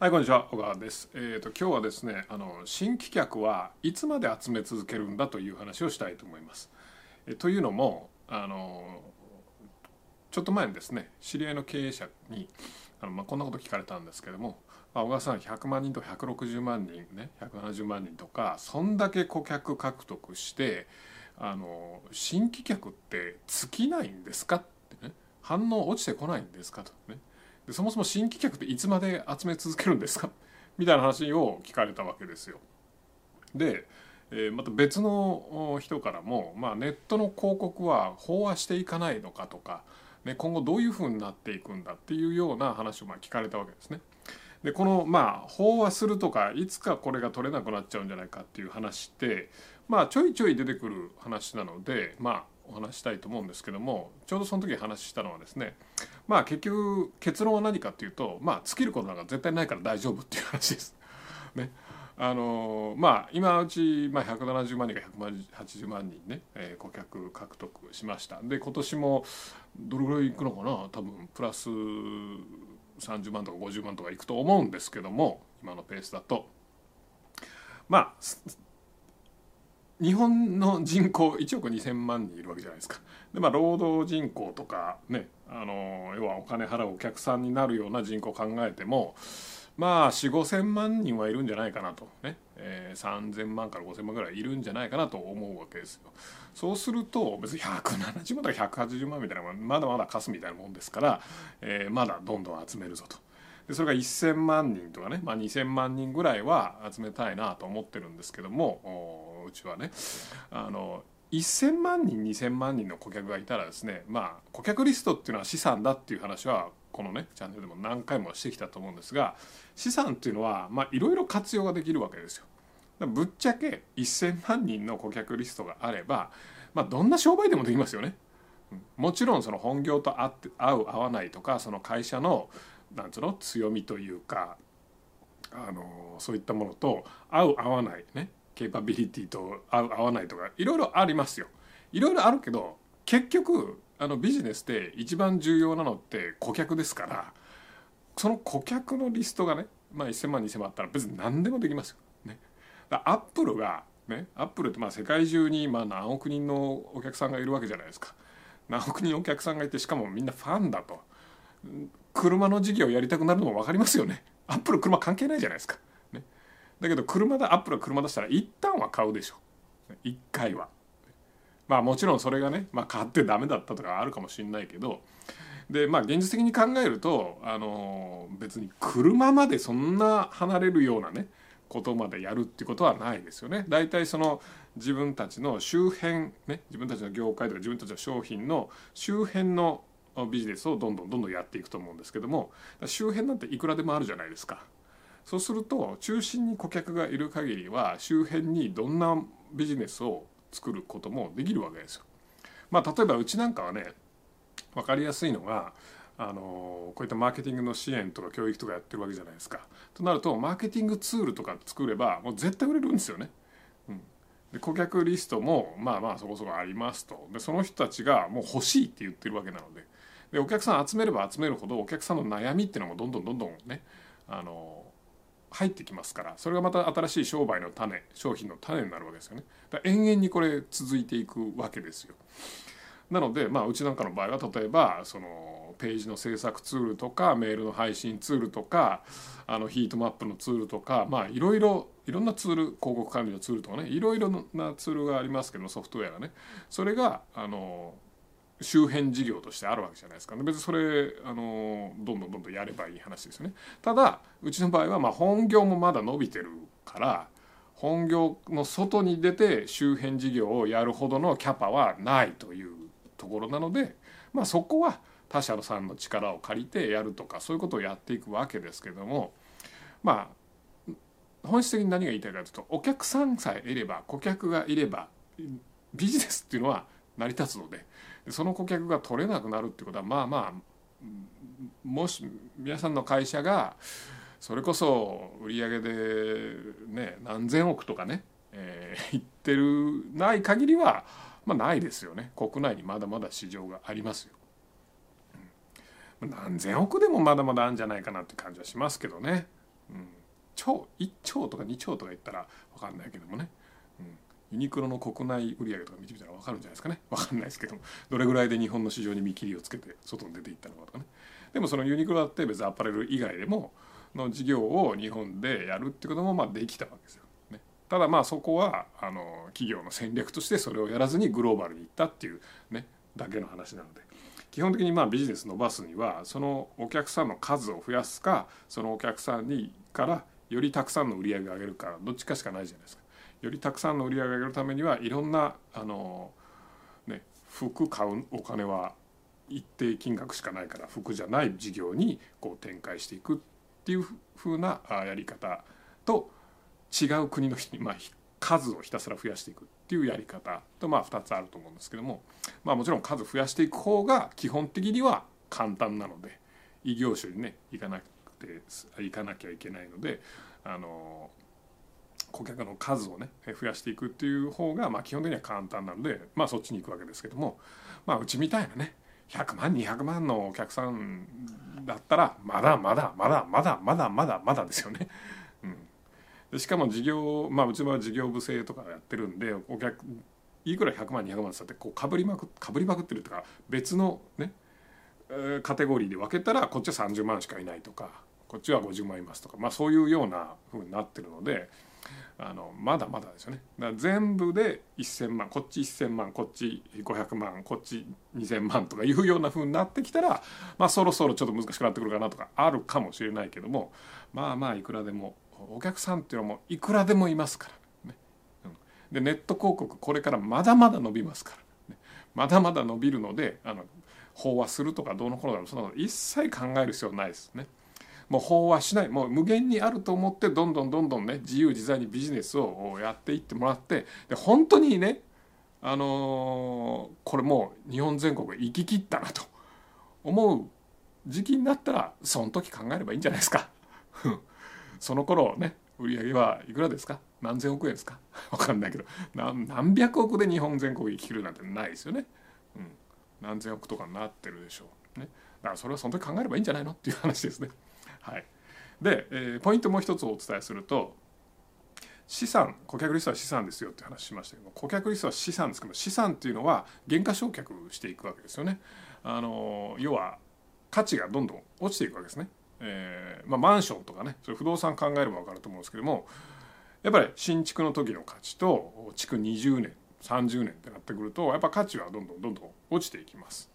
はい、こんにちは。小川です。えっ、と、今日はですね、あの、新規客はいつまで集め続けるんだという話をしたいと思います。えというのも、あの、ちょっと前にですね、知り合いの経営者に、あのまあ、こんなこと聞かれたんですけども、あ小川さん100万人と160万人ね170万人とかそんだけ顧客獲得してあの新規客って尽きないんですかってね反応落ちてこないんですかとねでそもそも新規客っていつまで集め続けるんですか？みたいな話を聞かれたわけですよ。で、えまた別の人からも、まあ、ネットの広告は飽和していかないのかとか、ね、今後どういうふうになっていくんだっていうような話をま聞かれたわけですね。でこのまあ飽和するとかいつかこれが取れなくなっちゃうんじゃないかっていう話ってまあちょいちょい出てくる話なのでまあお話したいと思うんですけどもちょうどその時話したのはですねまあ結局結論は何かっていうとまあ尽きることなんか絶対ないから大丈夫っていう話です。ね。あのまあ今うち、まあ、170万人か180万人ね、えー顧客獲得しましたで今年もどれぐらいいくのかな？多分プラス30万とか50万とかいくと思うんですけども今のペースだとまあ日本の人口1億2,000万人いるわけじゃないですか。でまあ労働人口とかねあの要はお金払うお客さんになるような人口を考えてもまあ4 5千万人はいるんじゃないかなとね、えー、3,000万から5,000万ぐらいいるんじゃないかなと思うわけですよ。そうすると別に170万とか180万みたいなのまだまだ貸すみたいなもんですから、えーまだどんどん集めるぞと。でそれが1,000万人とかね、まあ、2,000万人ぐらいは集めたいなと思ってるんですけどもうちはねあの1,000万人2,000万人の顧客がいたらですねまあ顧客リストっていうのは資産だっていう話はこのねチャンネルでも何回もしてきたと思うんですが資産っていうのはまいろいろ活用ができるわけですよ。ぶっちゃけ1,000万人の顧客リストがあれば、まあ、どんな商売でもできますよね。もちろんその本業と合って合う合わないとかその会社のなんつうの強みというかあのそういったものと合う合わないねケーパビリティと合う合わないとかいろいろありますよ。いろいろあるけど結局あのビジネスで一番重要なのって顧客ですからその顧客のリストがね、まあ、1,000万2,000万あったら別に何でもできますよ。ね、だアップルがねアップルってまあ世界中にまあ何億人のお客さんがいるわけじゃないですか。何億人お客さんがいてしかもみんなファンだと。車の事業をやりたくなるのも分かりますよね。アップル車関係ないじゃないですか。だけど車だアップルが車出したら一旦は買うでしょ。一回は。まあもちろんそれがね、まあ、買ってダメだったとかあるかもしれないけどでまあ現実的に考えるとあの別に車までそんな離れるようなねことまでやるってことはないですよね。大体その自分たちの周辺ね自分たちの業界とか自分たちの商品の周辺のビジネスをどんどんどんどんやっていくと思うんですけども周辺なんていくらでもあるじゃないですか。そうすると中心に顧客がいる限りは周辺にどんなビジネスを作ることもできるわけですよ。まあ例えばうちなんかはね分かりやすいのがあのこういったマーケティングの支援とか教育とかやってるわけじゃないですか。となるとマーケティングツールとか作ればもう絶対売れるんですよね。うん、で顧客リストもまあまあそこそこありますとでその人たちがもう欲しいって言ってるわけなのででお客さん集めれば集めるほどお客さんの悩みっていうのもどんどんどんどんねあの入ってきますからそれがまた新しい商売の種商品の種になるわけですよね。だから延々にこれ続いていくわけですよ。なので、まあ、うちなんかの場合は例えばそのページの制作ツールとかメールの配信ツールとかあのヒートマップのツールとかまあいろいろいろんなツール広告管理のツールとかねいろいろなツールがありますけどソフトウェアがねそれがあの周辺事業としてあるわけじゃないですか、ね、別にそれあのどんどんどんどんやればいい話ですよね。ただうちの場合はまあ本業もまだ伸びてるから本業の外に出て周辺事業をやるほどのキャパはないというところなので、まあ、そこは他社さんの力を借りてやるとかそういうことをやっていくわけですけどもまあ本質的に何が言いたいかというとお客さんさえいれば顧客がいればビジネスっていうのは成り立つのでその顧客が取れなくなるってことはまあまあもし皆さんの会社がそれこそ売上でね何千億とかね、えー、ってるない限りはまあないですよね。国内にまだまだ市場がありますよ。何千億でもまだまだあるんじゃないかなって感じはしますけどね。うん、兆1兆とか2兆とか言ったら分かんないけどもね、うん、ユニクロの国内売上とか見てみたら分かるんじゃないですかね。分かんないですけどどれぐらいで日本の市場に見切りをつけて外に出ていったのかとかね。でもそのユニクロだって別にアパレル以外でもの事業を日本でやるってこともまあできたわけですよ。ね、ただまあそこはあの企業の戦略としてそれをやらずにグローバルに行ったっていうねだけの話なので。基本的にまあビジネス伸ばすにはそのお客さんの数を増やすかそのお客さんにからよりたくさんの売り上げを上げるかどっちかしかないじゃないですか。よりたくさんの売り上げを上げるためにはいろんなあの、ね、服買うお金は一定金額しかないから服じゃない事業にこう展開していくっていうふうなやり方と違う国の人に、まあ、数をひたすら増やしていくっていうやり方とまあ2つあると思うんですけども、まあ、もちろん数増やしていく方が基本的には簡単なので異業種にね行かなくて行かなきゃいけないのであの顧客の数をね増やしていくっていう方がまあ基本的には簡単なのでまあそっちに行くわけですけどもまあうちみたいなね100万200万のお客さんだったらまだまだまだまだまだまだまだですよね。うん、しかも事業まあうちは事業部制とかやってるんでお客いくら100万200万ってこうかぶりまくかぶりまくってるとか別のねカテゴリーで分けたらこっちは30万しかいないとかこっちは50万いますとか、まあ、そういうようなふうになってるのであのまだまだですよねだ全部で1,000万こっち1,000万こっち500万こっち2,000万とかいうようなふうになってきたら、まあ、そろそろちょっと難しくなってくるかなとかあるかもしれないけどもまあまあいくらでもお客さんっていうのはもういくらでもいますからね。うん、でネット広告これからまだまだ伸びますから、ね、まだまだ伸びるのであの飽和するとかどうのこうのそんなの一切考える必要ないですね。もう飽和しないもう無限にあると思ってどんどんどんどんね自由自在にビジネスをやっていってもらってで本当にねあの、これもう日本全国行き切ったなと思う時期になったらその時考えればいいんじゃないですか。その頃ね売り上げはいくらですか？何千億円ですか？分かんないけど何百億で日本全国行き切るなんてないですよね。うん、何千億とかになってるでしょう。ね、だからそれはその時考えればいいんじゃないの？っていう話ですね。はい、で、えー、ポイントもう一つお伝えすると資産顧客リストは資産ですよって話しましたけど顧客リストは資産ですけど資産っていうのは減価償却していくわけですよね。あの要は価値がどんどん落ちていくわけですね。えーまあ、マンションとかねそれ不動産考えれば分かると思うんですけどもやっぱり新築の時の価値と築20年30年ってなってくるとやっぱ価値はどんどんどんどん落ちていきます。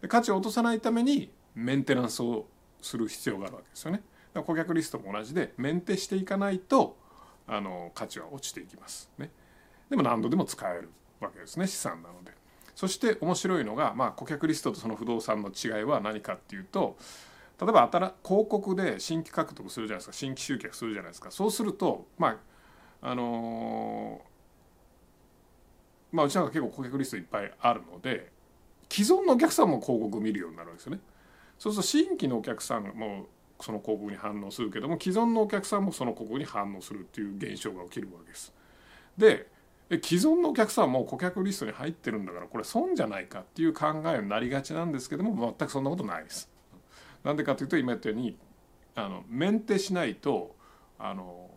で価値を落とさないためにメンテナンスをする必要があるわけですよね。顧客リストも同じでメンテしていかないとあの価値は落ちていきますね。でも何度でも使えるわけですね資産なので。そして面白いのが、まあ、顧客リストとその不動産の違いは何かっていうと例えば新広告で新規獲得するじゃないですか新規集客するじゃないですかそうするとまああのー、まあうちなんか結構顧客リストいっぱいあるので既存のお客さんも広告を見るようになるわけですよね。そうすると新規のお客さんもその広告に反応するけども既存のお客さんもその広告に反応するっていう現象が起きるわけです。で既存のお客さんもう顧客リストに入ってるんだからこれ損じゃないかっていう考えになりがちなんですけども全くそんなことないです。なんでかというと今言ったようにあのメンテしないとあの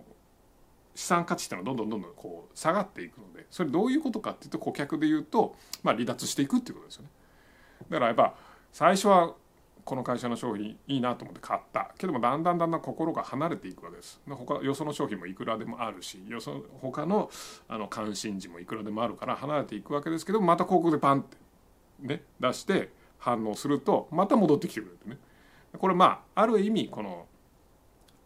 資産価値っていうのはどんどんどんどんこう下がっていくのでそれどういうことかっていうと顧客で言うと、まあ、離脱していくっていうことですよね。だからやっぱ最初はこの会社の商品いいなと思って買った。けどもだんだんだんだん心が離れていくわけです。他よその商品もいくらでもあるしよそ他のあの関心事もいくらでもあるから離れていくわけです。けどまた広告でパンってね出して反応するとまた戻ってきてくれるってね。これまあある意味この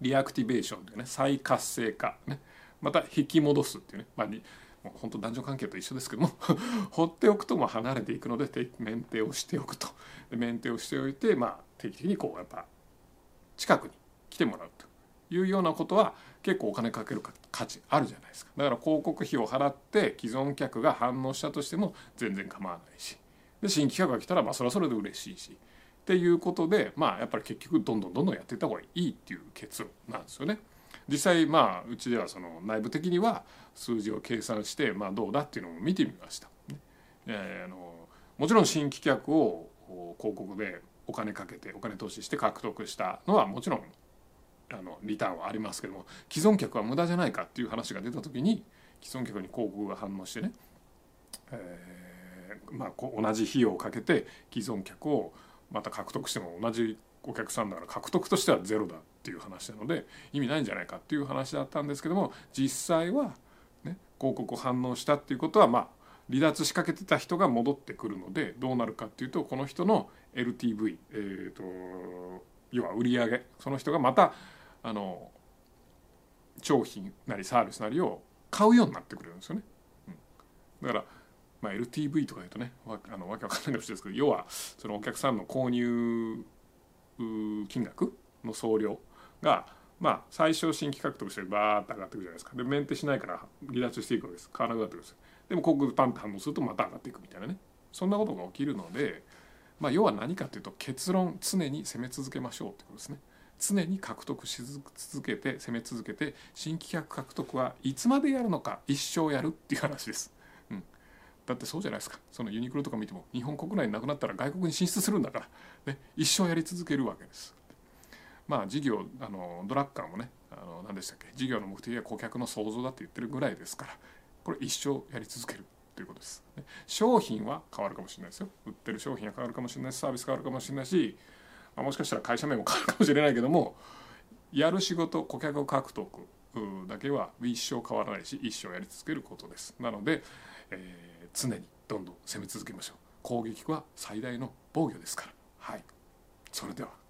reactivation というね再活性化ね。また引き戻すっていうね、まあ、本当男女関係と一緒ですけども 放っておくともう離れていくのでメンテをしておくと。メンテをしておいて、まあ、定期的にこうやっぱ近くに来てもらうというようなことは結構お金かける価値あるじゃないですか。だから広告費を払って既存客が反応したとしても全然構わないし。で新規客が来たらまあそれはそれで嬉しいし。っていうことでまあやっぱり結局どんどんどんどんやっていった方がいいっていう結論なんですよね。実際まあうちではその内部的には数字を計算してまあどうだっていうのを見てみました。えー、あのもちろん新規客を広告でお金かけてお金投資して獲得したのはもちろんあのリターンはありますけども既存客は無駄じゃないかっていう話が出た時に既存客に広告が反応してね、えーまあ、こ同じ費用をかけて既存客をまた獲得しても同じお客さんだから獲得としてはゼロだっていう話なので意味ないんじゃないかっていう話だったんですけども実際は、ね、広告反応したっていうことはまあ離脱しかけてた人が戻ってくるのでどうなるかっていうとこの人の LTV、えーと、要は売り上げその人がまたあの商品なりサービスなりを買うようになってくれるんですよね。うん、だからまあ、LTV とか言うとねわあのわけわかんないかもしれないですけど要はそのお客さんの購入金額の総量がまあ最初新規獲得してバーッと上がっていくじゃないですか。でメンテしないから離脱していくわけです。買わなくなってくるんですでも広告パンと反応するとまた上がっていくみたいなね。そんなことが起きるので、まあ、要は何かというと結論常に攻め続けましょうってことですね。常に獲得し続けて攻め続けて新規客獲得はいつまでやるのか一生やるっていう話です、うん、だってそうじゃないですか。そのユニクロとか見ても日本国内になくなったら外国に進出するんだから、ね、一生やり続けるわけです。まあ事業あのドラッカーもねあの何でしたっけ事業の目的は顧客の創造だって言ってるぐらいですからこれ一生やり続けるということです。商品は変わるかもしれないですよ。売ってる商品は変わるかもしれないしサービス変わるかもしれないし、まあ、もしかしたら会社名も変わるかもしれないけどもやる仕事顧客を獲得だけは一生変わらないし一生やり続けることです。なので、えー、常にどんどん攻め続けましょう。攻撃は最大の防御ですから。はい。それでは。